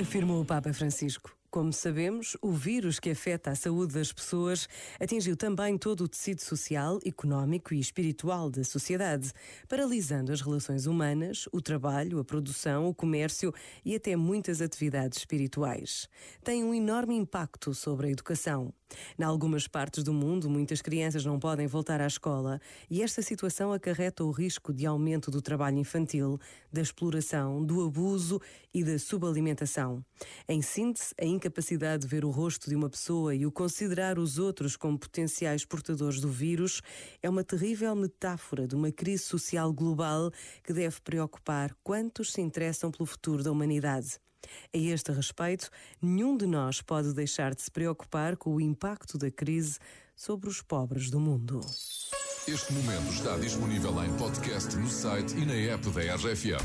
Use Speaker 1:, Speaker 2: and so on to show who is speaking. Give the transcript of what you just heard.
Speaker 1: Afirmou o Papa Francisco. Como sabemos, o vírus que afeta a saúde das pessoas atingiu também todo o tecido social, económico e espiritual da sociedade, paralisando as relações humanas, o trabalho, a produção, o comércio e até muitas atividades espirituais. Tem um enorme impacto sobre a educação. Em algumas partes do mundo, muitas crianças não podem voltar à escola e esta situação acarreta o risco de aumento do trabalho infantil, da exploração, do abuso e da subalimentação. Em síntese, a incapacidade de ver o rosto de uma pessoa e o considerar os outros como potenciais portadores do vírus é uma terrível metáfora de uma crise social global que deve preocupar quantos se interessam pelo futuro da humanidade. A este respeito, nenhum de nós pode deixar de se preocupar com o impacto da crise sobre os pobres do mundo.
Speaker 2: Este momento está disponível em podcast no site e na app da RFM.